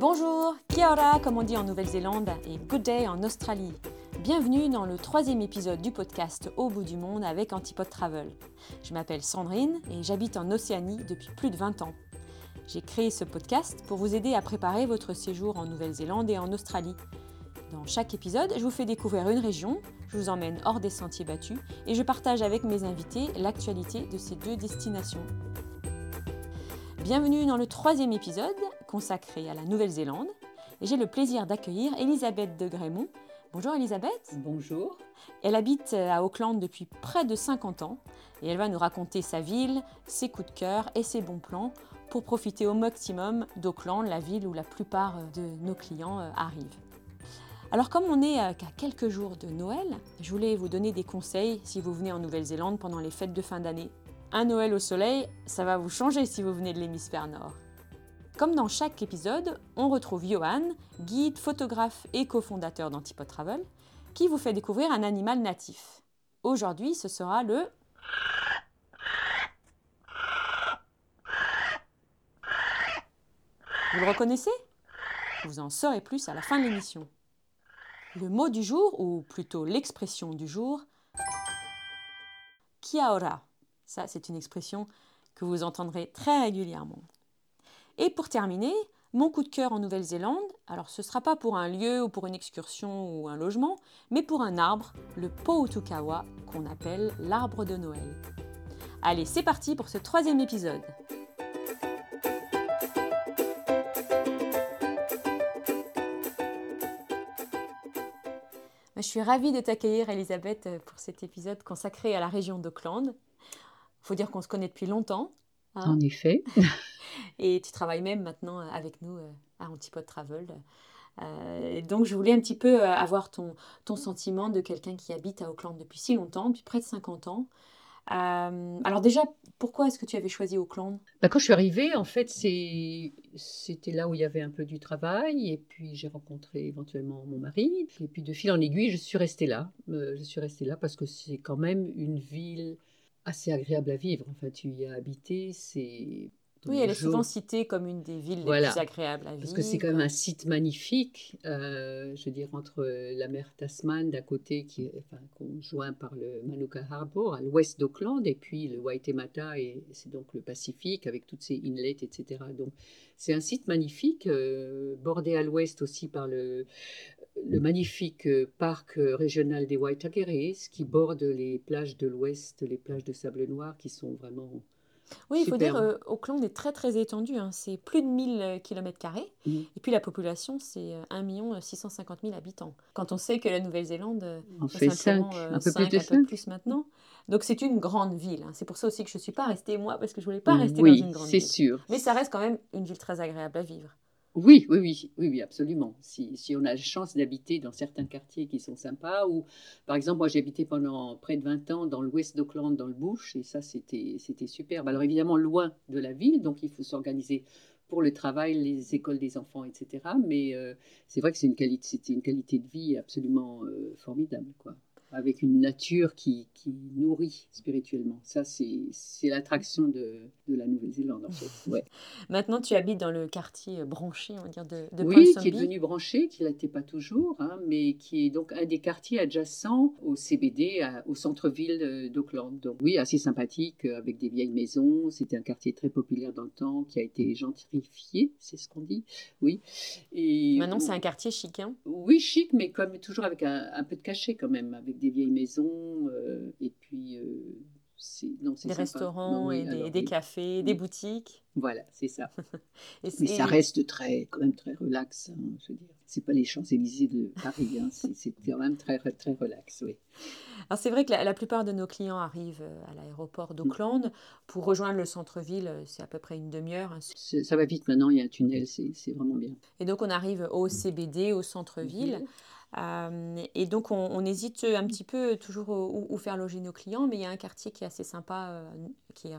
Bonjour, kia ora comme on dit en Nouvelle-Zélande et good day en Australie. Bienvenue dans le troisième épisode du podcast Au bout du monde avec Antipode Travel. Je m'appelle Sandrine et j'habite en Océanie depuis plus de 20 ans. J'ai créé ce podcast pour vous aider à préparer votre séjour en Nouvelle-Zélande et en Australie. Dans chaque épisode, je vous fais découvrir une région, je vous emmène hors des sentiers battus et je partage avec mes invités l'actualité de ces deux destinations. Bienvenue dans le troisième épisode consacré à la Nouvelle-Zélande. Et j'ai le plaisir d'accueillir Elisabeth de Grémont. Bonjour Elisabeth. Bonjour. Elle habite à Auckland depuis près de 50 ans et elle va nous raconter sa ville, ses coups de cœur et ses bons plans pour profiter au maximum d'Auckland, la ville où la plupart de nos clients euh, arrivent. Alors comme on est qu'à quelques jours de Noël, je voulais vous donner des conseils si vous venez en Nouvelle-Zélande pendant les fêtes de fin d'année. Un Noël au soleil, ça va vous changer si vous venez de l'hémisphère nord. Comme dans chaque épisode, on retrouve Johan, guide, photographe et cofondateur d'Antipode Travel, qui vous fait découvrir un animal natif. Aujourd'hui, ce sera le Vous le reconnaissez? Vous en saurez plus à la fin de l'émission. Le mot du jour, ou plutôt l'expression du jour, kia ora. Ça, c'est une expression que vous entendrez très régulièrement. Et pour terminer, mon coup de cœur en Nouvelle-Zélande, alors ce ne sera pas pour un lieu ou pour une excursion ou un logement, mais pour un arbre, le Poutukawa, qu'on appelle l'arbre de Noël. Allez, c'est parti pour ce troisième épisode. Je suis ravie de t'accueillir, Elisabeth, pour cet épisode consacré à la région d'Auckland. Il faut dire qu'on se connaît depuis longtemps. Hein. en effet. Et tu travailles même maintenant avec nous euh, à Antipode Travel. Euh, donc je voulais un petit peu euh, avoir ton, ton sentiment de quelqu'un qui habite à Auckland depuis si longtemps, depuis près de 50 ans. alors déjà, pourquoi est-ce que tu avais choisi Auckland? Bah, Quand je suis arrivée, en fait, c'était là où il y avait un peu du travail. Et puis j'ai rencontré éventuellement mon mari. Et puis de fil en aiguille, je suis restée là. je suis restée là parce que c'est quand même une ville assez agréable à vivre. Enfin, tu y as habité, c'est oui, elle est souvent citée comme une des villes les plus agréables à vivre. Parce que c'est quand même un site magnifique, euh, je veux dire, entre la mer Tasman d'un côté, qui est enfin, conjoint par le Manuka Harbour, à l'ouest d'Auckland, et puis le Waitemata, et c'est donc le Pacifique, avec toutes ces inlets, etc. Donc c'est un site magnifique, euh, bordé à l'ouest aussi par le, le magnifique parc régional des Waitakeres, qui borde les plages de l'ouest, les plages de sable noir, qui sont vraiment oui, il faut dire, euh, Auckland est très très étendu. Hein. C'est plus de 1000 km. Mmh. Et puis la population, c'est 1 650 000 habitants. Quand on sait que la Nouvelle-Zélande euh, fait 5, euh, un peu plus de 5. plus maintenant. Donc c'est une grande ville. Hein. C'est pour ça aussi que je ne suis pas restée moi, parce que je ne voulais pas rester dans une grande ville. C'est sûr. Mais ça reste quand même une ville très agréable à vivre. Oui, oui, oui, oui, oui absolument. Si, si, on a la chance d'habiter dans certains quartiers qui sont sympas, ou par exemple, moi j'ai habité pendant près de 20 ans dans l'ouest d'Auckland, dans le Bush, et ça c'était superbe. Alors évidemment, loin de la ville, donc il faut s'organiser pour le travail, les écoles des enfants, etc. Mais euh, c'est vrai que c'est une qualité, une qualité de vie absolument euh, formidable, quoi avec une nature qui, qui nourrit spirituellement. Ça, c'est l'attraction de, de, la Nouvelle-Zélande, en fait. Ouais. Maintenant, tu habites dans le quartier branché, on va dire, de, de Oui, qui est devenu branché, qui ne l'était pas toujours, hein, mais qui est donc un des quartiers adjacents au CBD, au centre-ville d'Auckland. Donc oui, assez sympathique, euh, avec des vieilles maisons. C'était un quartier très populaire dans le temps, qui a été gentrifié, c'est ce qu'on dit. Oui. Et, Maintenant, c'est un quartier chic, hein Oui, chic, mais comme toujours avec un, un peu de cachet quand même, avec des vieilles maisons, euh, et puis euh, non, des restaurants et des, cafés, des boutiques. Voilà, c'est ça. et Mais ça reste très, quand même très relax. Hein, je veux dire, c'est pas les Champs Élysées de Paris. Hein, c'est quand même très très relax, oui. Alors c'est vrai que la, plupart de nos clients arrivent euh, à l'aéroport d'Auckland pour rejoindre le centre-ville. C'est à peu près une demi-heure. Hein. Ça va vite maintenant. Il y a un tunnel, c'est vraiment bien. Et donc on arrive au CBD, au centre-ville. Euh, et donc, on, hésite un petit peu toujours où, faire loger nos clients, mais il y a un quartier qui est assez sympa, euh, qui est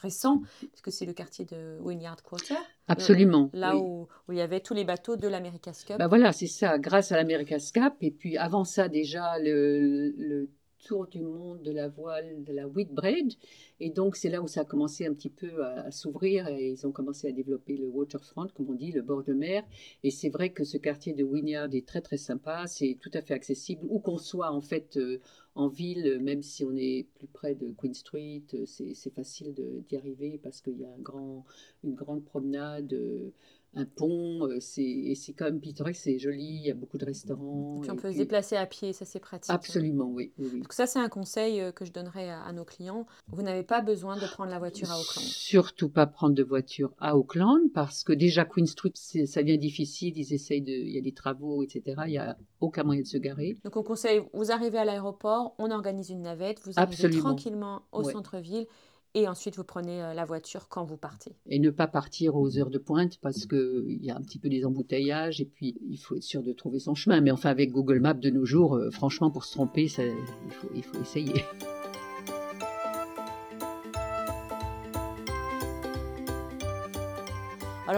récent, puisque c'est le quartier de Wynyard Quarter. Absolument. là où, où, il y avait tous les bateaux de l'America's Cup. Bah voilà, c'est ça, grâce à l'America's Cup. Et puis avant ça, déjà, le, tour du monde de la voile, de la Whitbread. Et donc, c'est là où ça a commencé un petit peu à, s'ouvrir et ils ont commencé à développer le waterfront, comme on dit, le bord de mer. Et c'est vrai que ce quartier de Wynyard est très, très sympa. C'est tout à fait accessible, où qu'on soit, en fait, euh, en ville, même si on est plus près de Queen Street, euh, c'est facile d'y arriver parce qu'il y a un grand, une grande promenade. Euh, un pont, euh, c'est quand même pittoresque, c'est joli, il y a beaucoup de restaurants. Et puis on peut se déplacer à pied, ça c'est pratique. Absolument, oui. Donc ça c'est un conseil euh, que je donnerais à, nos clients. Vous n'avez pas besoin de prendre la voiture à Auckland. Surtout pas prendre de voiture à Auckland parce que déjà Queen Street, ça devient difficile, ils essayent de, il y a des travaux, etc. Il n'y a aucun moyen de se garer. Donc on conseille, vous arrivez à l'aéroport, on organise une navette, vous arrivez tranquillement au centre-ville et ensuite vous prenez euh, la voiture quand vous partez. Et ne pas partir aux heures de pointe parce qu'il y a un petit peu des embouteillages et puis il faut être sûr de trouver son chemin. Mais enfin avec Google Maps de nos jours, euh, franchement pour se tromper, faut, il faut essayer.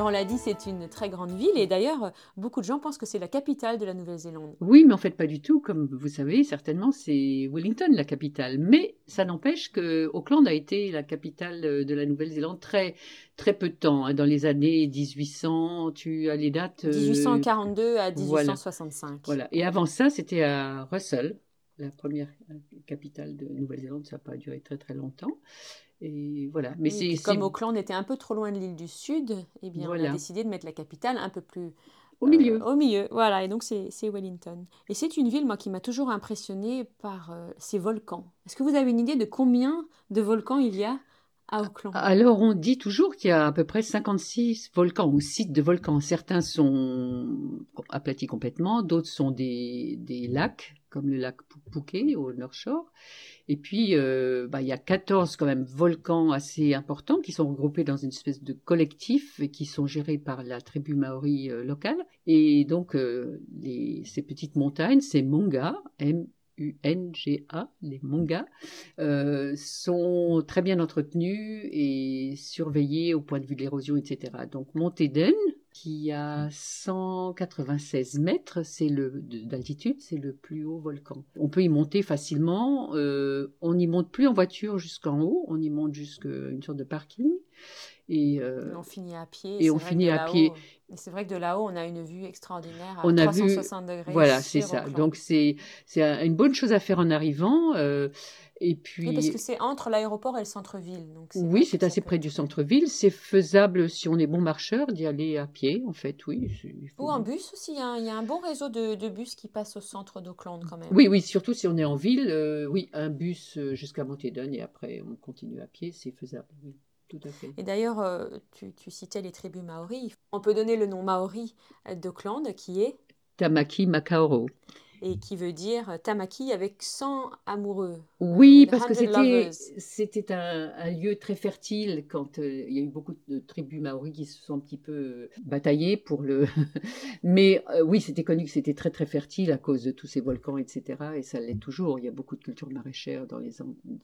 On l'a dit, c'est une très grande ville et d'ailleurs, beaucoup de gens pensent que c'est la capitale de la Nouvelle-Zélande. Oui, mais en fait pas du tout. Comme vous savez, certainement, c'est Wellington la capitale. Mais ça n'empêche que Auckland a été la capitale de la Nouvelle-Zélande très très peu de temps. Hein. Dans les années 1800, tu as les dates 1842 euh, à 1865. Voilà. Et avant ça, c'était à Russell, la première capitale de Nouvelle-Zélande. Ça n'a pas duré très très longtemps. Et voilà. Mais c'est comme Auckland était un peu trop loin de l'île du Sud, eh bien on a décidé de mettre la capitale un peu plus au milieu. Euh, au milieu, voilà. Et donc c'est Wellington. Et c'est une ville moi qui m'a toujours impressionnée par euh, ses volcans. Est-ce que vous avez une idée de combien de volcans il y a à Auckland? Alors on dit toujours qu'il y a à peu près 56 volcans ou sites de volcans. Certains sont aplatis complètement, d'autres sont des, des lacs comme le lac Pouquet au North Shore. Et puis, euh, bah, il y a 14 quand même volcans assez importants qui sont regroupés dans une espèce de collectif et qui sont gérés par la tribu maori euh, locale. Et donc, euh, ces petites montagnes, ces Monga, M U-N-G-A, les Monga, sont très bien entretenus et surveillés au point de vue de l'érosion, etc. Donc Monteden, qui a 196 mètres c'est le, d'altitude, c'est le plus haut volcan. On peut y monter facilement. Euh, on n'y monte plus en voiture jusqu'en haut, on y monte jusqu'à une sorte de parking. Et, euh, on finit à pied. Et on finit à pied. C'est vrai que de là-haut, on a une vue extraordinaire à on 360 a vu, degrés. Voilà, c'est ça. Donc c'est une bonne chose à faire en arrivant. Euh, et puis, oui, parce que c'est entre l'aéroport et le centre-ville. Oui, c'est assez près du centre-ville. C'est faisable si on est bon marcheur d'y aller à pied, en fait, oui. Ou en bus aussi. Il y, a un, bon réseau de, bus qui passe au centre d'Auckland quand même. Oui, oui, surtout si on est en ville. Euh, oui, un bus euh, jusqu'à Montedon et après on continue à pied, c'est faisable. Oui. Tout à fait. Et d'ailleurs, euh, tu, tu, citais les tribus maoris. On peut donner le nom maori d'Auckland qui est Tamaki Makaoro et qui veut dire Tamaki avec 100 amoureux. Oui, parce que c'était, c'était un, lieu très fertile quand euh, il y a eu beaucoup de tribus maoris qui se sont un petit peu euh, bataillées pour le. Mais euh, oui, c'était connu que c'était très très fertile à cause de tous ces volcans, etc. Et ça l'est toujours. Il y a beaucoup de cultures maraîchères dans les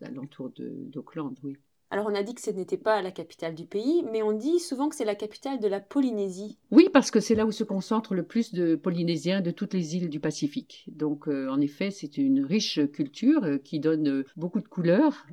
alentours d'Auckland, oui. Alors on a dit que ce n'était pas la capitale du pays, mais on dit souvent que c'est la capitale de la Polynésie. Oui, parce que c'est là où se concentrent le plus de Polynésiens de toutes les îles du Pacifique. Donc euh, en effet, c'est une riche culture euh, qui donne euh, beaucoup de couleurs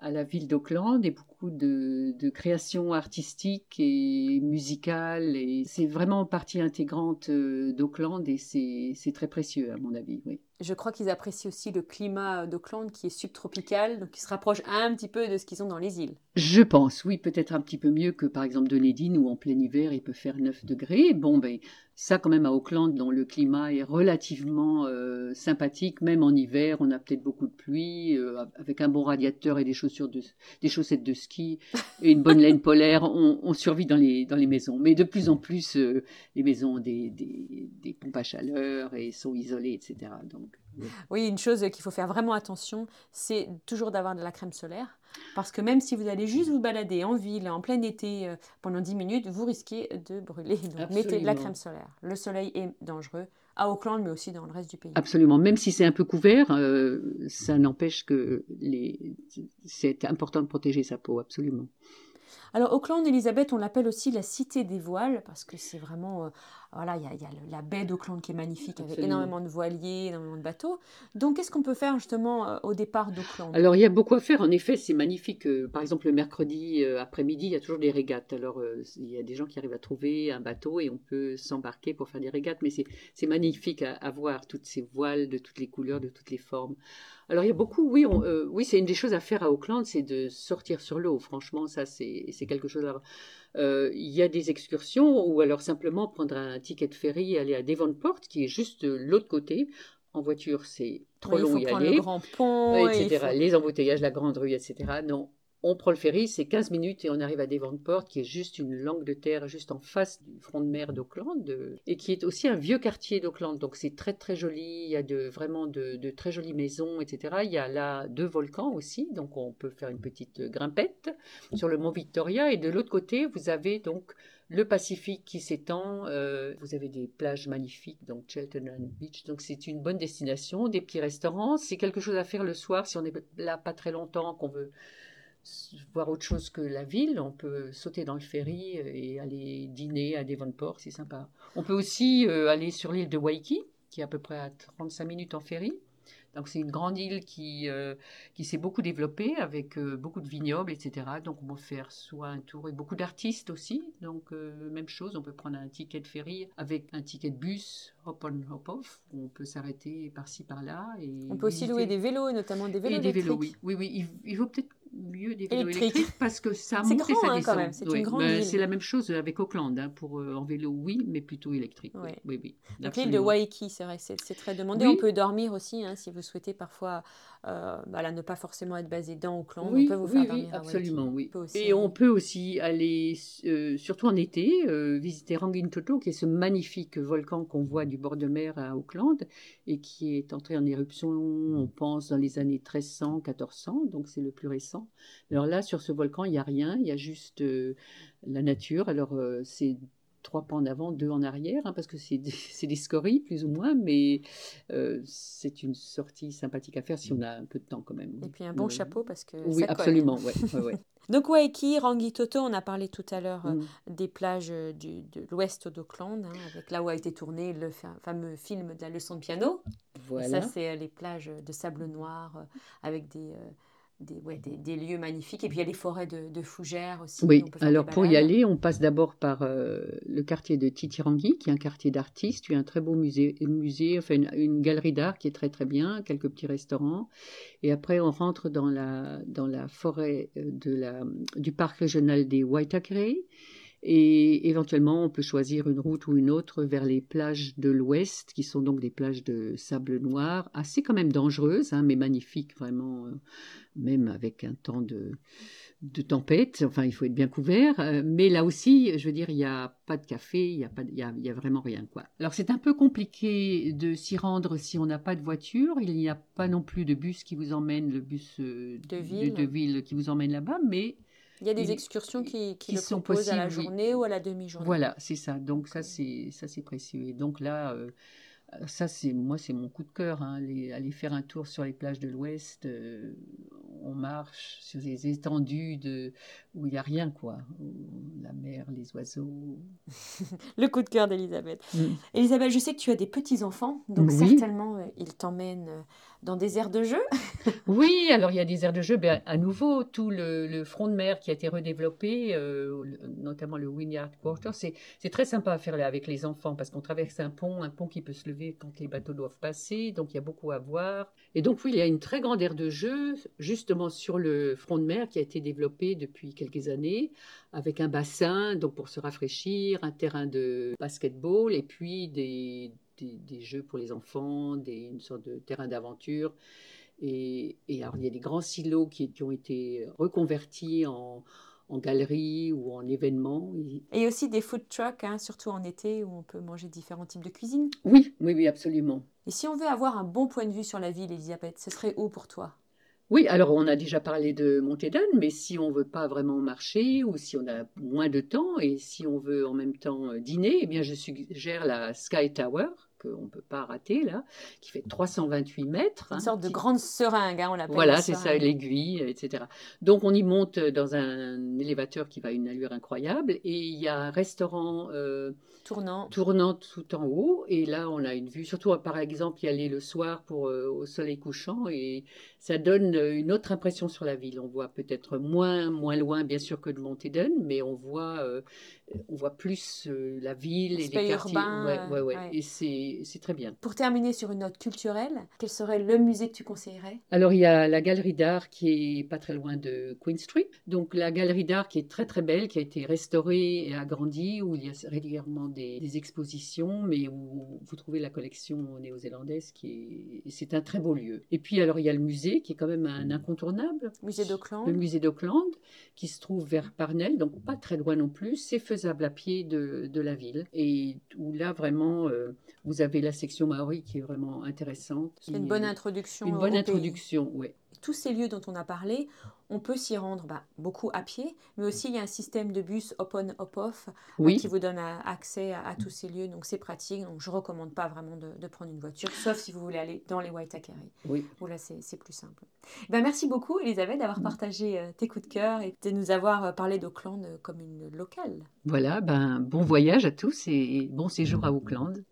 à la ville d'Auckland et beaucoup de, créations artistiques et musicales. Et c'est vraiment partie intégrante d'Auckland et c'est très précieux à mon avis. Je crois qu'ils apprécient aussi le climat d'Auckland qui est subtropical, donc qui se rapproche un petit peu de ce qu'ils ont dans les îles. Je pense, oui, peut-être un petit peu mieux que par exemple Dunedin où en plein hiver il peut faire 9 degrés. Bon, ben ça quand même à Auckland dont le climat est relativement euh, sympathique, même en hiver, on a peut-être beaucoup de pluie, euh, avec un bon radiateur et des chaussures de, des chaussettes de ski et une bonne laine polaire, on, survit dans les, dans les maisons. Mais de plus en plus, euh, les maisons ont des, des, des pompes à chaleur et sont isolées, etc. Donc oui, une chose qu'il faut faire vraiment attention, c'est toujours d'avoir de la crème solaire. Parce que même si vous allez juste vous balader en ville, en plein été, euh, pendant 10 minutes, vous risquez de brûler. Donc mettez de la crème solaire. Le soleil est dangereux à Auckland, mais aussi dans le reste du pays. Absolument. Même si c'est un peu couvert, euh, ça n'empêche que les... c'est important de protéger sa peau, absolument. Alors Auckland, Elisabeth, on l'appelle aussi la cité des voiles parce que c'est vraiment euh, voilà, il y a, y a le- la baie d'Auckland qui est magnifique avec énormément de voiliers, énormément de bateaux. Donc, qu'est-ce qu'on peut faire justement euh, au départ d'Auckland? Alors, il y a beaucoup à faire. En effet, c'est magnifique. Euh, Par exemple, le mercredi euh, après-midi, il y a toujours des régates. Alors, il y a des gens qui arrivent à trouver un bateau et on peut s'embarquer pour faire des régates. Mais c'est magnifique à, à voir, toutes ces voiles de toutes les couleurs, de toutes les formes. Alors, il y a beaucoup, oui, on- euh, oui c'est une des choses à faire à Auckland, c'est de sortir sur l'eau. Franchement, ça, c'est c'est quelque chose à... Euh, il y a des excursions ou alors simplement prendre un ticket de ferry et aller à Devonport, qui est juste de l'autre côté. En voiture, c'est trop Oui, il long faut y aller le grand pont, et il etc. faut- Les embouteillages, la grande rue, etc. Non, on prend le ferry, c'est 15 minutes et on arrive à Devonport, qui est juste une langue de terre, juste en face du front de mer d'Auckland, de- et qui est aussi un vieux quartier d'Auckland. Donc c'est très très joli, il y a de, vraiment de, très jolies maisons, etc. Il y a là deux volcans aussi, donc on peut faire une petite grimpette sur le mont Victoria. Et de l'autre côté, vous avez donc le Pacifique qui s'étend, euh, vous avez des plages magnifiques, donc Cheltenham Beach, donc c'est une bonne destination, des petits restaurants, c'est quelque chose à faire le soir si on est là pas très longtemps, qu'on veut voir autre chose que la ville, on peut sauter dans le ferry et aller dîner à Devonport, c'est sympa. On peut aussi euh, aller sur l'île de Waikiki, qui est à peu près à 35 minutes en ferry. Donc c'est une grande île qui, euh, qui s'est beaucoup développée avec euh, beaucoup de vignobles, etc. Donc on peut faire soit un tour et beaucoup d'artistes aussi. Donc euh, même chose, on peut prendre un ticket de ferry avec un ticket de bus, hop on, hop off. On peut s'arrêter par-ci par-là. Et On peut aussi louer des vélos, notamment des vélos Et des vélos, oui. Oui, oui. Il, il vaut peut-être mieux des vélos Électriques. électriques parce que ça monte et grand, ça hein, quand descend. même, c'est une Oui, grande ben. C'est la même chose avec Auckland. hein, pour, euh, en vélo, oui, mais plutôt électrique. oui. Oui, oui. Donc l'île de. Waikiki, c'est vrai, c'est très demandé. On peut dormir aussi, hein, si vous souhaitez parfois euh, voilà, ne pas forcément être basé dans Auckland. Oui, on peut vous faire dormir à absolument, Waikiki. oui. On peut aussi, Et on peut aussi aller, euh, surtout en été, visiter Rangitoto, qui est ce magnifique volcan qu'on voit du bord de mer à Auckland et qui est entré en éruption, on pense, dans les années 1300, 1400, donc c'est le plus récent. Alors là, sur ce volcan, il n'y a rien, il y a juste euh, la nature. Alors euh, c'est trois pas en avant, deux en arrière, hein, parce que c'est des, scories, plus ou moins, mais euh, c'est une sortie sympathique à faire si on a un peu de temps quand même. Et puis un bon chapeau parce que oui, ça absolument, ouais, ouais. Donc Waikiki, Rangitoto, on a parlé tout à l'heure euh, Mm. des plages du, de l'ouest d'Auckland, hein, avec là où a été tourné le fa- fameux film de la leçon de piano. Et Voilà. ça, c'est les plages de sable noir avec des, euh, des, ouais, des, des lieux magnifiques. Et puis il y a les forêts de, de fougères aussi. Oui, alors pour y aller, on passe d'abord par euh, le quartier de Titirangi, qui est un quartier d'artistes. Il y a un très beau musée, musée enfin une, une galerie d'art qui est très très bien, quelques petits restaurants. Et après, on rentre dans la, dans la forêt euh, de la, du parc régional des Waitakere. Et éventuellement, on peut choisir une route ou une autre vers les plages de l'ouest, qui sont donc des plages de sable noir, assez quand même dangereuses, hein, mais magnifiques, vraiment, euh, même avec un temps de, de tempête. Enfin, il faut être bien couvert. euh, mais là aussi, je veux dire, il n'y a pas de café, il n'y a, pas y a, y a vraiment rien. Quoi. Alors, c'est un peu compliqué de s'y rendre si on n'a pas de voiture. Il n'y a pas non plus de bus qui vous emmène, le bus euh, De ville. de ville qui vous emmène là-bas, mais Il y a des excursions qui, qui qui le sont proposent à la possibles, oui. journée ou à la demi-journée. voilà, c'est ça. Donc ça, c'est ça, c'est précieux. Et donc là, euh, ça, c'est moi, c'est mon coup de cœur. Hein, aller, aller faire un tour sur les plages de l'Ouest. euh, on marche sur des étendues de où il y a rien, quoi. La mer, les oiseaux. Le coup de cœur d'Elisabeth. Mm. Elisabeth, je sais que tu as des petits-enfants, donc Oui. certainement euh, ils t'emmènent euh, dans des aires de jeu? Oui, alors il y a des aires de jeu. Ben, à nouveau, tout le, front de mer qui a été redéveloppé, euh, notamment le Wynyard Quarter, c'est très sympa à faire là avec les enfants parce qu'on traverse un pont, un pont qui peut se lever quand les bateaux doivent passer, donc il y a beaucoup à voir. Et donc oui, il y a une très grande aire de jeu justement sur le front de mer qui a été développé depuis quelques années avec un bassin donc pour se rafraîchir, un terrain de basketball et puis des, des, des jeux pour les enfants, des, une sorte de terrain d'aventure. Et, et alors, il y a des grands silos qui, qui ont été reconvertis en, en galeries ou en événements. Et- Et aussi des food trucks, hein, surtout en été, où on peut manger différents types de cuisine. Oui, oui, oui, absolument. Et si on veut avoir un bon point de vue sur la ville, Elisabeth, ce serait où pour toi? Oui, alors on a déjà parlé de Montédan, mais si on veut pas vraiment marcher ou si on a moins de temps et si on veut en même temps euh, dîner, eh bien je suggère la Sky Tower qu'on ne peut pas rater là, qui fait 328 mètres. Une hein, sorte de grande seringue, hein, on l'appelle. Voilà, c'est ça, l'aiguille, etc. Donc on y monte dans un élévateur qui va à une allure incroyable et il y a un restaurant euh, Tournant. tournant tout en haut et là on a une vue, surtout par exemple y aller le soir pour euh, au soleil couchant et ça donne euh, une autre impression sur la ville. On voit peut-être moins moins loin bien sûr que de Monteden, mais on voit euh, on voit plus euh, la ville et les quartiers. urbain, Ouais, ouais, ouais. Et c'est c'est très bien. Pour terminer sur une note culturelle, quel serait le musée que tu conseillerais? Alors, il y a la galerie d'art qui est pas très loin de Queen Street. Donc, la galerie d'art qui est très très belle, qui a été restaurée et agrandie, où il y a régulièrement des, des expositions, mais où vous trouvez la collection néo-zélandaise qui est. C'est un très beau lieu. Et puis, alors, il y a le musée qui est quand même un incontournable. Musée d'Auckland. Le musée d'Auckland, qui se trouve vers Parnell, donc pas très loin non plus. C'est faisable à pied de, de la ville. Et où là, vraiment, euh, vous avez la section Maori qui est vraiment intéressante. C'est une bonne introduction. Une bonne pays. introduction, oui. Tous ces lieux dont on a parlé, on peut s'y rendre bah, beaucoup à pied, mais aussi il y a un système de bus open hop-off euh, Oui, qui vous donne euh, accès à, à tous ces lieux, donc c'est pratique. Donc je recommande pas vraiment de, de prendre une voiture, sauf si vous voulez aller dans les Waitakere, oui. où là c'est c'est plus simple. Ben, merci beaucoup Elisabeth d'avoir Mm. partagé euh, tes coups de cœur et de nous avoir euh, parlé d'Auckland euh, comme une locale. Voilà, ben, bon voyage à tous et bon séjour à Auckland.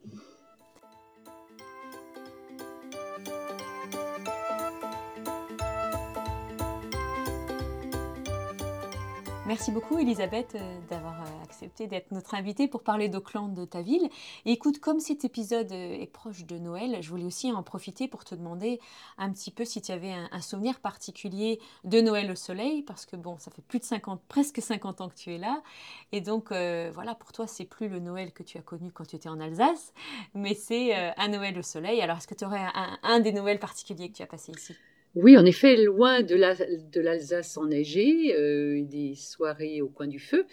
Merci beaucoup Elisabeth euh, d'avoir euh, accepté d'être notre invitée pour parler d'Auckland, de ta ville. Et écoute, comme cet épisode euh, est proche de Noël, je voulais aussi en profiter pour te demander un petit peu si tu avais un, souvenir particulier de Noël au soleil, parce que bon, ça fait plus de 50, presque 50 ans que tu es là. Et donc voilà, pour toi, c'est plus le Noël que tu as connu quand tu étais en Alsace, mais c'est un Noël au soleil. Alors est-ce que tu aurais un, un des Noëls particuliers que tu as passé ici? Oui, en effet, loin de la- l'Alsace enneigée, euh, des soirées au coin du feu.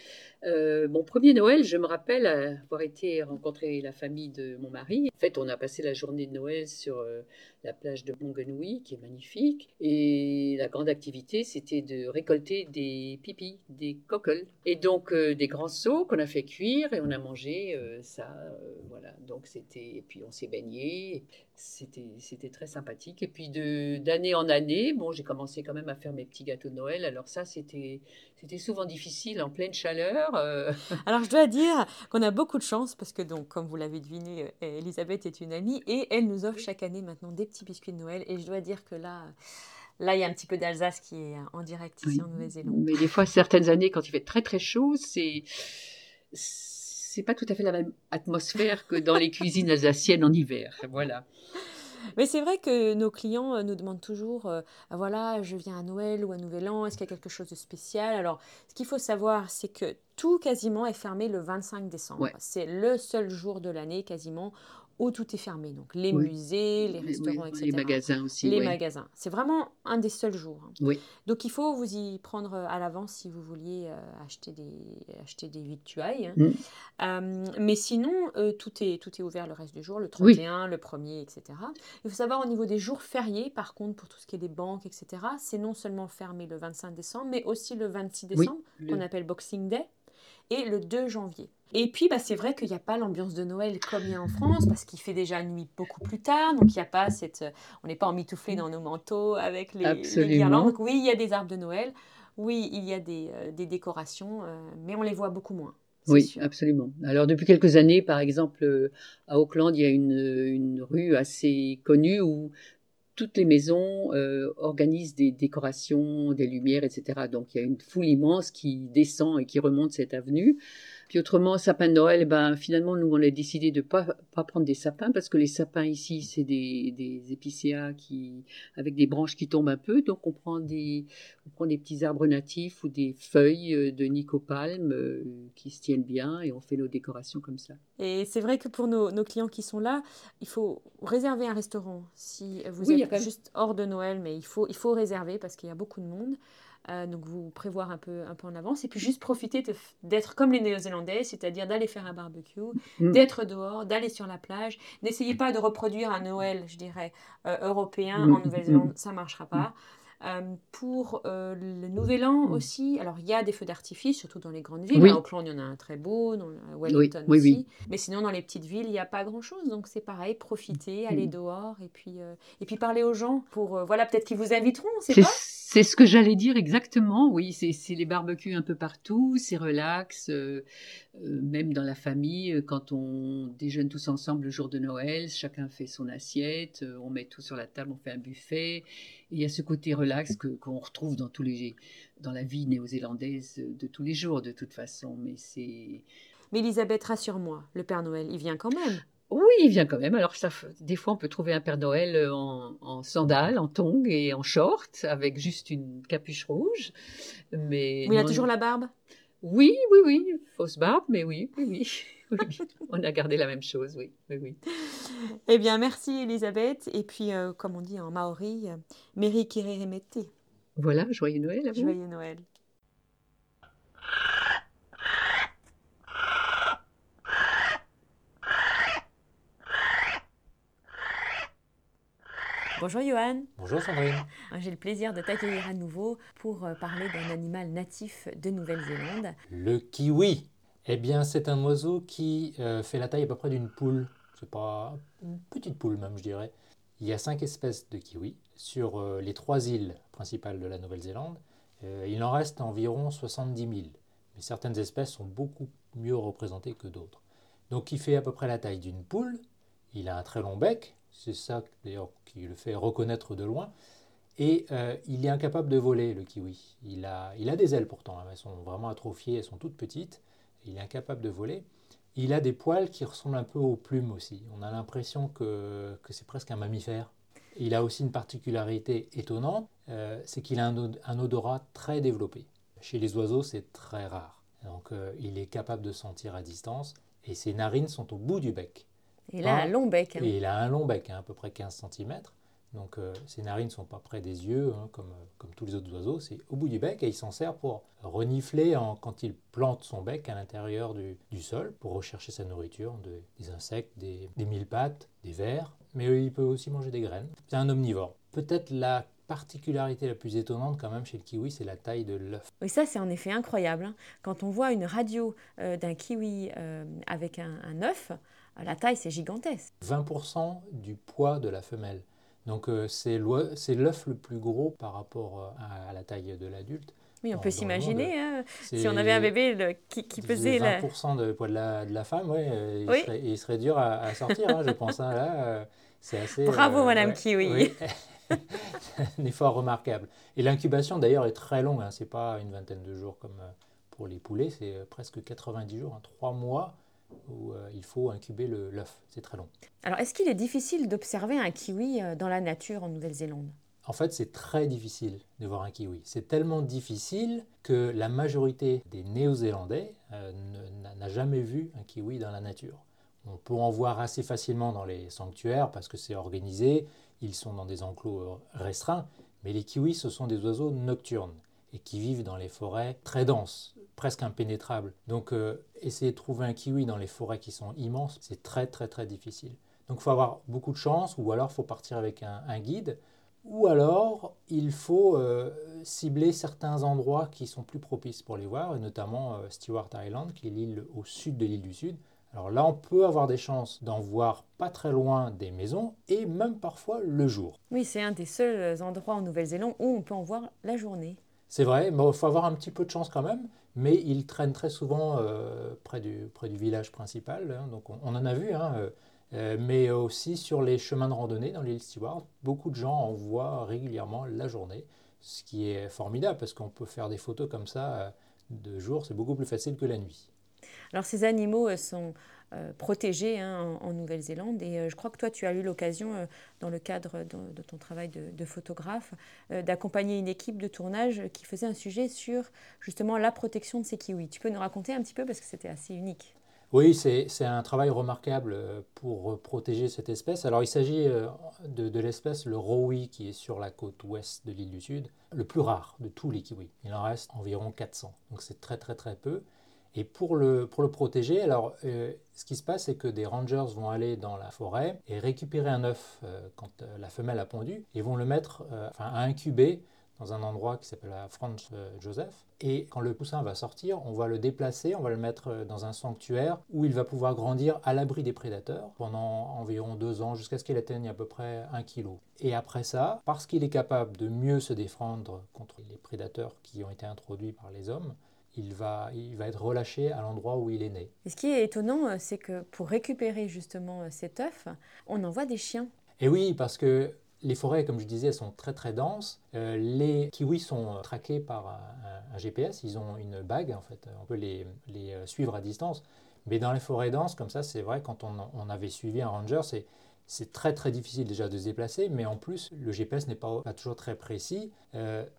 Euh, mon premier Noël, je me rappelle avoir été rencontrer la famille de mon mari. En fait, on a passé la journée de Noël sur euh, la plage de Mongenouille, qui est magnifique. Et la grande activité, c'était de récolter des pipis, des cockles. Et donc, euh, des grands seaux qu'on a fait cuire et on a mangé euh, ça. euh, voilà, donc c'était. Et puis, on s'est baigné. C'était c'était très sympathique. Et puis, de- d'année en année, bon, j'ai commencé quand même à faire mes petits gâteaux de Noël. Alors, ça, c'était c'était souvent difficile en pleine chaleur. euh, Alors je dois dire qu'on a beaucoup de chance parce que donc comme vous l'avez deviné, euh, Elisabeth est une amie et elle nous offre chaque année maintenant des petits biscuits de Noël et je dois dire que là, là il y a un petit peu d'Alsace qui est en direct ici Oui. en Nouvelle-Zélande. Mais des fois, certaines années, quand il fait très très chaud, c'est c'est pas tout à fait la même atmosphère que dans les cuisines alsaciennes en hiver. Voilà. Mais c'est vrai que nos clients euh, nous demandent toujours, euh, voilà, je viens à Noël ou à Nouvel An, est-ce qu'il y a quelque chose de spécial? Alors, ce qu'il faut savoir, c'est que tout quasiment est fermé le 25 décembre. Ouais. C'est le seul jour de l'année quasiment où tout est fermé. Donc les Oui. musées, les restaurants, oui, etc. Les magasins aussi. les ouais. magasins. C'est vraiment un des seuls jours. hein. Oui. Donc il faut vous y prendre à l'avance si vous vouliez euh, acheter des acheter des victuailles. hein. Mm. Euh, mais sinon, euh, tout est tout est ouvert le reste du jour, le Oui. 31, le 1er, etc. Il faut savoir au niveau des jours fériés, par contre, pour tout ce qui est des banques, etc., c'est non seulement fermé le 25 décembre, mais aussi le 26 Oui. décembre, qu'on Le- appelle Boxing Day, et le 2 janvier. Et puis, bah, c'est vrai qu'il n'y a pas l'ambiance de Noël comme il y a en France, parce qu'il fait déjà nuit beaucoup plus tard, donc il n'y a pas cette... euh, On n'est pas emmitouflé dans nos manteaux avec les, les guirlandes. Donc oui, il y a des arbres de Noël, oui, il y a des, euh, des décorations, euh, mais on les voit beaucoup moins. Oui, sûr. absolument. Alors depuis quelques années, par exemple, à Auckland, il y a une, une rue assez connue où toutes les maisons euh, organisent des décorations, des lumières, etc. Donc il y a une foule immense qui descend et qui remonte cette avenue. Puis autrement, sapin de Noël, ben, finalement, nous, on a décidé de ne pas, pas prendre des sapins parce que les sapins ici, c'est des, des épicéas qui, avec des branches qui tombent un peu. Donc on prend des, on prend des petits arbres natifs ou des feuilles euh, de nicopalme euh, qui se tiennent bien et on fait nos décorations comme ça. Et c'est vrai que pour nos, nos clients qui sont là, il faut réserver un restaurant. Si vous Oui, êtes juste hors de Noël, mais il faut, il faut réserver parce qu'il y a beaucoup de monde. Euh, donc vous prévoir un peu, un peu en avance et puis juste profiter d'être comme les Néo-Zélandais, c'est-à-dire d'aller faire un barbecue, Mm. d'être dehors, d'aller sur la plage. N'essayez pas de reproduire un Noël, je dirais, euh, européen Mm, en Nouvelle-Zélande, ça ne marchera pas. Euh, pour euh, le Nouvel An Mm. aussi, alors il y a des feux d'artifice, surtout dans les grandes villes. Oui. À Auckland, il y en a un très beau, dans Wellington oui, aussi. oui. Mais sinon, dans les petites villes, il n'y a pas grand-chose. Donc c'est pareil, profiter, aller Mm. dehors et puis, euh, et puis parler aux gens pour, voilà, peut-être qu'ils vous inviteront, on sait C'est pas. c'est ce que j'allais dire exactement, oui. C'est les barbecues un peu partout, c'est relax, euh, euh, même dans la famille, quand on déjeune tous ensemble le jour de Noël, chacun fait son assiette, euh, on met tout sur la table, on fait un buffet. Il y a ce côté relax que qu'on retrouve dans tous les dans la vie néo-zélandaise de tous les jours, de toute façon. Mais c'est Mais Elisabeth, rassure-moi, le Père Noël, il vient quand même. Oui, il vient quand même. Alors, ça, des fois, on peut trouver un Père Noël en, en sandales, en tongs et en short, avec juste une capuche rouge. Mais, Mais il a non, toujours la barbe? Oui, oui, oui, fausse barbe, mais oui, oui, oui. Oui, oui. On a gardé la même chose, oui, oui, oui. Eh bien, merci Elisabeth. Et puis, euh, comme on dit en maori, euh, Meri Kireremete. Voilà, joyeux Noël à vous. Joyeux Noël. Bonjour Johan, Bonjour Sandrine. j'ai le plaisir de t'accueillir à nouveau pour euh, parler d'un animal natif de Nouvelle-Zélande. Le kiwi. Eh bien, c'est un oiseau qui euh, fait la taille à peu près d'une poule. C'est pas une petite poule même, je dirais. Il y a cinq espèces de kiwis sur euh, les trois îles principales de la Nouvelle-Zélande. Euh, il en reste environ 70 000. Mais certaines espèces sont beaucoup mieux représentées que d'autres. Donc, il fait à peu près la taille d'une poule. Il a un très long bec. C'est ça d'ailleurs qui le fait reconnaître de loin. Et euh, il est incapable de voler, le kiwi. Il a, il a des ailes pourtant, hein, elles sont vraiment atrophiées, elles sont toutes petites. Il est incapable de voler. Il a des poils qui ressemblent un peu aux plumes aussi. On a l'impression que, que c'est presque un mammifère. Il a aussi une particularité étonnante, euh, c'est qu'il a un, od- un odorat très développé. Chez les oiseaux, c'est très rare. Donc euh, il est capable de sentir à distance et ses narines sont au bout du bec. Et là, Ah. un long bec. hein. Et il a un long bec, hein, à peu près 15 cm. Donc euh, ses narines ne sont pas près des yeux, hein, comme, euh, comme tous les autres oiseaux, c'est au bout du bec et il s'en sert pour renifler en- quand il plante son bec à l'intérieur du, du sol pour rechercher sa nourriture, de- des insectes, des, des mille-pattes, des vers, mais euh, il peut aussi manger des graines. C'est un omnivore. Peut-être la particularité la plus étonnante quand même chez le kiwi, c'est la taille de l'œuf. Oui, ça c'est en effet incroyable. hein. Quand on voit une radio euh, d'un kiwi euh, avec un, un œuf, euh, la taille c'est gigantesque. 20% du poids de la femelle. Donc euh, c'est l'œuf le plus gros par rapport euh, à, à la taille de l'adulte. Oui, on Dans- peut s'imaginer. hein, si on avait un bébé le- qui, qui pesait la... 20% de poids de la, de la femme, ouais, euh, il, Oui. serait, il serait dur à, à sortir, hein, je pense. hein, là, euh, c'est assez. Bravo, Madame ouais, Kiwi. oui. un effort remarquable. Et l'incubation d'ailleurs est très longue. Hein, c'est pas une vingtaine de jours comme pour les poulets, c'est presque 90 jours, hein, 3 mois où euh, il faut incuber l'œuf. C'est très long. Alors, est-ce qu'il est difficile d'observer un kiwi euh, dans la nature en Nouvelle-Zélande? En fait, c'est très difficile de voir un kiwi. C'est tellement difficile que la majorité des Néo-Zélandais euh, n'a- jamais vu un kiwi dans la nature. On peut en voir assez facilement dans les sanctuaires parce que c'est organisé, ils sont dans des enclos restreints, mais les kiwis, ce sont des oiseaux nocturnes et qui vivent dans les forêts très denses, presque impénétrables. Donc euh, essayer de trouver un kiwi dans les forêts qui sont immenses, c'est très très très difficile. Donc il faut avoir beaucoup de chance ou alors il faut partir avec un- guide ou alors, il faut euh, cibler certains endroits qui sont plus propices pour les voir, et notamment euh, Stewart Island, qui est l'île au sud de l'île du Sud. Alors là, on peut avoir des chances d'en voir pas très loin des maisons, et même parfois le jour. Oui, c'est un des seuls endroits en Nouvelle-Zélande où on peut en voir la journée. C'est vrai, il faut avoir un petit peu de chance quand même, mais ils traînent très souvent euh, près, du, près du village principal, hein, donc on, en a vu, hein, euh, euh, mais aussi sur les chemins de randonnée dans l'île Stewart. Beaucoup de gens en voient régulièrement la journée, ce qui est formidable parce qu'on peut faire des photos comme ça de jour, c'est beaucoup plus facile que la nuit. Alors, ces animaux sont euh, protégés hein, en, Nouvelle-Zélande et euh, je crois que toi, tu as eu l'occasion, euh, dans le cadre de, ton travail de, photographe, euh, d'accompagner une équipe de tournage qui faisait un sujet sur justement la protection de ces kiwis. Tu peux nous raconter un petit peu parce que c'était assez unique. Oui, c'est un travail remarquable pour protéger cette espèce. Alors, il s'agit de, de l'espèce le rowi qui est sur la côte ouest de l'île du Sud, le plus rare de tous les kiwis. Il en reste environ 400, donc c'est très très très peu. Et pour le, pour le protéger, alors euh, ce qui se passe, c'est que des rangers vont aller dans la forêt et récupérer un œuf euh, quand euh, la femelle a pondu et vont le mettre, enfin, à incuber dans un endroit qui s'appelle la Franz Joseph. Et quand le poussin va sortir, on va le déplacer, on va le mettre dans un sanctuaire où il va pouvoir grandir à l'abri des prédateurs pendant environ deux ans jusqu'à ce qu'il atteigne à peu près un kilo. Et après ça, parce qu'il est capable de mieux se défendre contre les prédateurs qui ont été introduits par les hommes, il va, il va être relâché à l'endroit où il est né. Et ce qui est étonnant, c'est que pour récupérer justement cet œuf, on envoie des chiens. Et oui, parce que les forêts, comme je disais, sont très très denses. Euh, les kiwis sont euh, traqués par un, GPS. Ils ont une bague, en fait. On peut les, les, euh, suivre à distance. Mais dans les forêts denses, comme ça, c'est vrai, quand on, on, avait suivi un ranger, c'est, c'est très très difficile déjà de se déplacer. Mais en plus, le GPS n'est pas, pas toujours très précis.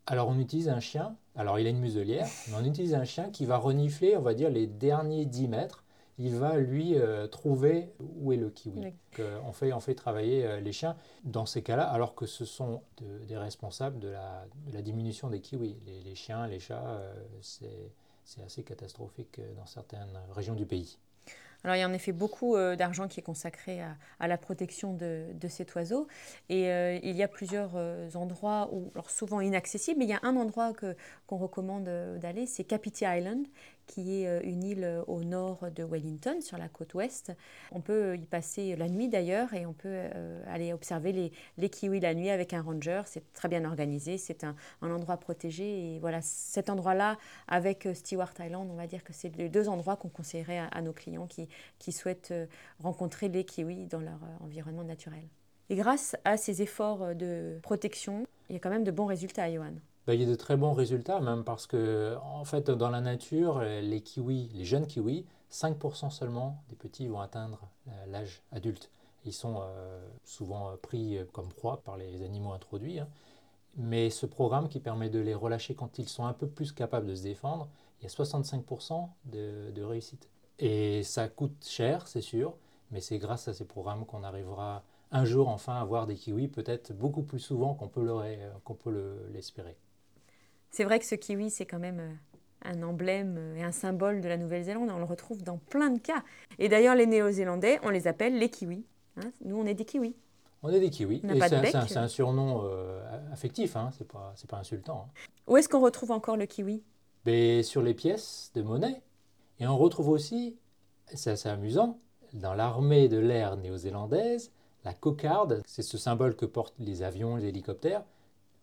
alors on utilise un chien. Alors il a une muselière, mais on utilise un chien qui va renifler, on va dire, les derniers 10 mètres il va lui euh, trouver où est le kiwi. Euh, on, fait, on fait travailler euh, les chiens dans ces cas-là, alors que ce sont des responsables de la, la, diminution des kiwis. Les, chiens, les chats, c'est assez catastrophique dans certaines régions du pays. Alors il y a en effet beaucoup d'argent qui est consacré à, la protection de, cet oiseau. Et il y a plusieurs endroits, où, alors souvent inaccessibles, mais il y a un endroit qu'on recommande d'aller, c'est Capiti Island, qui est euh, une île euh, au nord de Wellington, sur la côte ouest. On peut y passer la nuit d'ailleurs et on peut euh, aller observer les, kiwis la nuit avec un ranger. C'est très bien organisé, c'est un, endroit protégé. Et voilà, cet endroit-là, avec Stewart Island, on va dire que c'est les deux endroits qu'on conseillerait à, nos clients qui, souhaitent rencontrer les kiwis dans leur environnement naturel. Et grâce à ces efforts de protection, il y a quand même de bons résultats, Johan. Bah, il y a de très bons résultats, même parce que, en fait, dans la nature, les kiwis, les jeunes kiwis, 5% seulement des petits vont atteindre euh, l'âge adulte. Ils sont euh, souvent pris comme proie par les animaux introduits. Hein. Mais ce programme qui permet de les relâcher quand ils sont un peu plus capables de se défendre, il y a 65% de, de, réussite. Et ça coûte cher, c'est sûr, mais c'est grâce à ces programmes qu'on arrivera un jour enfin à voir des kiwis, peut-être beaucoup plus souvent qu'on peut l'espérer. C'est vrai que ce kiwi, c'est quand même euh, un emblème euh, et un symbole de la Nouvelle-Zélande. On le retrouve dans plein de cas. Et d'ailleurs, les Néo-Zélandais, on les appelle les kiwis. Hein. Nous, on est des kiwis. On est des kiwis. C'est un, surnom euh, affectif, hein. c'est pas, pas insultant. Hein. Où est-ce qu'on retrouve encore le kiwi? Ben, Sur les pièces de monnaie. Et on retrouve aussi, c'est assez amusant, dans l'armée de l'air néo-zélandaise, la cocarde, c'est ce symbole que portent les avions, les hélicoptères.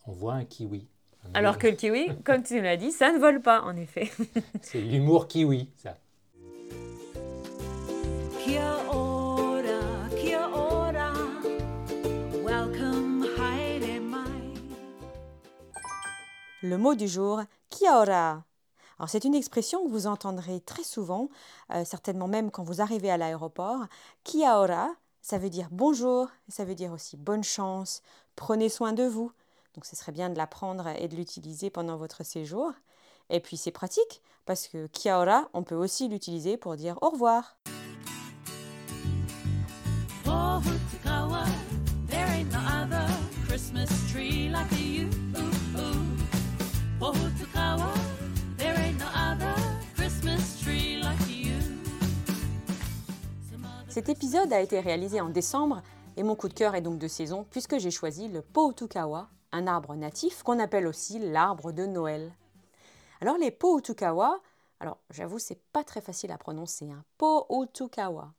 On voit un kiwi. Alors que le kiwi, comme tu l'as dit, ça ne vole pas, en effet. C'est l'humour kiwi, ça. Le mot du jour, kia ora. Alors c'est une expression que vous entendrez très souvent, euh, certainement même quand vous arrivez à l'aéroport. Kia ora, ça veut dire bonjour, ça veut dire aussi bonne chance, prenez soin de vous, donc ce serait bien de l'apprendre et de l'utiliser pendant votre séjour. Et puis c'est pratique parce que kia ora, on peut aussi l'utiliser pour dire au revoir. Cet épisode a été réalisé en décembre et mon coup de cœur est donc de saison puisque j'ai choisi le Pohutukawa un arbre natif qu'on appelle aussi l'arbre de Noël. Alors les Poutukawa, alors j'avoue c'est pas très facile à prononcer, hein, Poutukawa.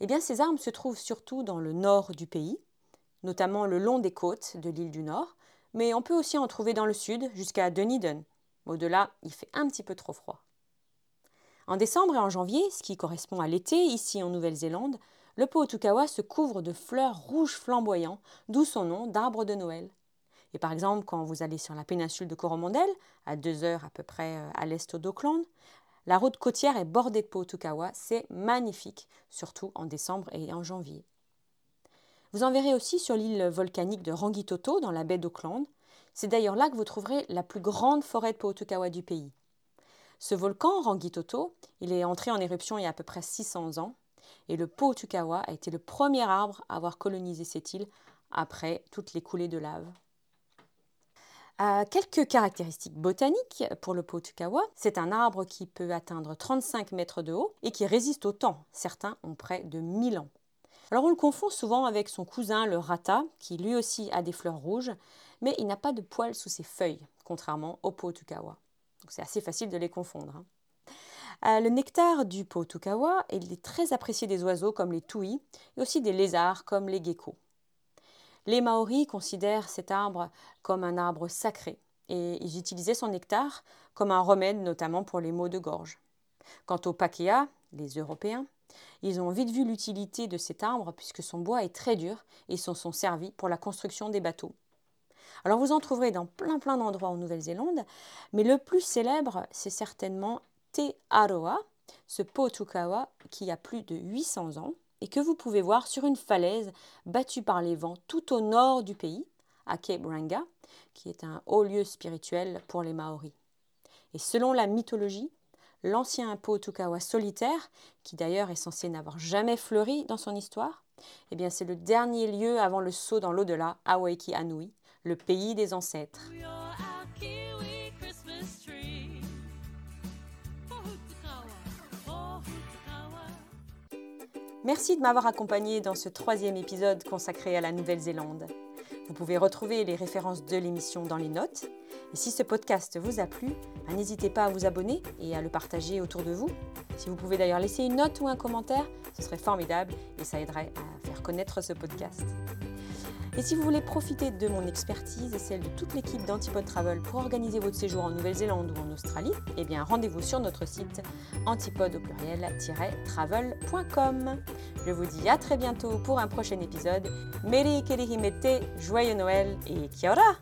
Eh bien ces arbres se trouvent surtout dans le nord du pays, notamment le long des côtes de l'île du Nord, mais on peut aussi en trouver dans le sud jusqu'à Dunedin. Au-delà, il fait un petit peu trop froid. En décembre et en janvier, ce qui correspond à l'été ici en Nouvelle-Zélande, le Poutukawa se couvre de fleurs rouges flamboyants, d'où son nom d'arbre de Noël. Et par exemple, quand vous allez sur la péninsule de Coromandel, à deux heures à peu près euh, à l'est d'Auckland, la route côtière est bordée de Poutukawa. C'est magnifique, surtout en décembre et en janvier. Vous en verrez aussi sur l'île volcanique de Rangitoto, dans la baie d'Auckland. C'est d'ailleurs là que vous trouverez la plus grande forêt de Poutukawa du pays. Ce volcan, Rangitoto, il est entré en éruption il y a à peu près 600 ans, et le Poutukawa a été le premier arbre à avoir colonisé cette île après toutes les coulées de lave quelques caractéristiques botaniques pour le Potukawa. C'est un arbre qui peut atteindre 35 mètres de haut et qui résiste au temps. Certains ont près de 1000 ans. Alors on le confond souvent avec son cousin le rata, qui lui aussi a des fleurs rouges, mais il n'a pas de poils sous ses feuilles, contrairement au Potukawa. C'est assez facile de les confondre. Hein. Euh, le nectar du Potukawa est très apprécié des oiseaux comme les touis et aussi des lézards comme les geckos. Les Maoris considèrent cet arbre comme un arbre sacré et ils utilisaient son nectar comme un remède notamment pour les maux de gorge. Quant aux Pakea, les Européens, ils ont vite vu l'utilité de cet arbre puisque son bois est très dur et s'en sont servis pour la construction des bateaux. Alors vous en trouverez dans plein plein d'endroits en Nouvelle-Zélande, mais le plus célèbre, c'est certainement Te Aroa, ce Potukawa qui a plus de 800 ans et que vous pouvez voir sur une falaise battue par les vents tout au nord du pays, à Cape Ranga, qui est un haut lieu spirituel pour les Maoris. Et selon la mythologie, l'ancien Potukawa solitaire, qui d'ailleurs est censé n'avoir jamais fleuri dans son histoire, eh bien c'est le dernier lieu avant le saut dans l'au-delà, Awaiki Anui, le pays des ancêtres. Merci de m'avoir accompagné dans ce troisième épisode consacré à la Nouvelle-Zélande. Vous pouvez retrouver les références de l'émission dans les notes. Et si ce podcast vous a plu, ben, n'hésitez pas à vous abonner et à le partager autour de vous. Si vous pouvez d'ailleurs laisser une note ou un commentaire, ce serait formidable et ça aiderait à faire connaître ce podcast. Et si vous voulez profiter de mon expertise et celle de toute l'équipe d'Antipode Travel pour organiser votre séjour en Nouvelle-Zélande ou en Australie, eh bien rendez-vous sur notre site antipode au pluriel-travel.com. Je vous dis à très bientôt pour un prochain épisode. Meri Kerihimete, joyeux Noël et kia ora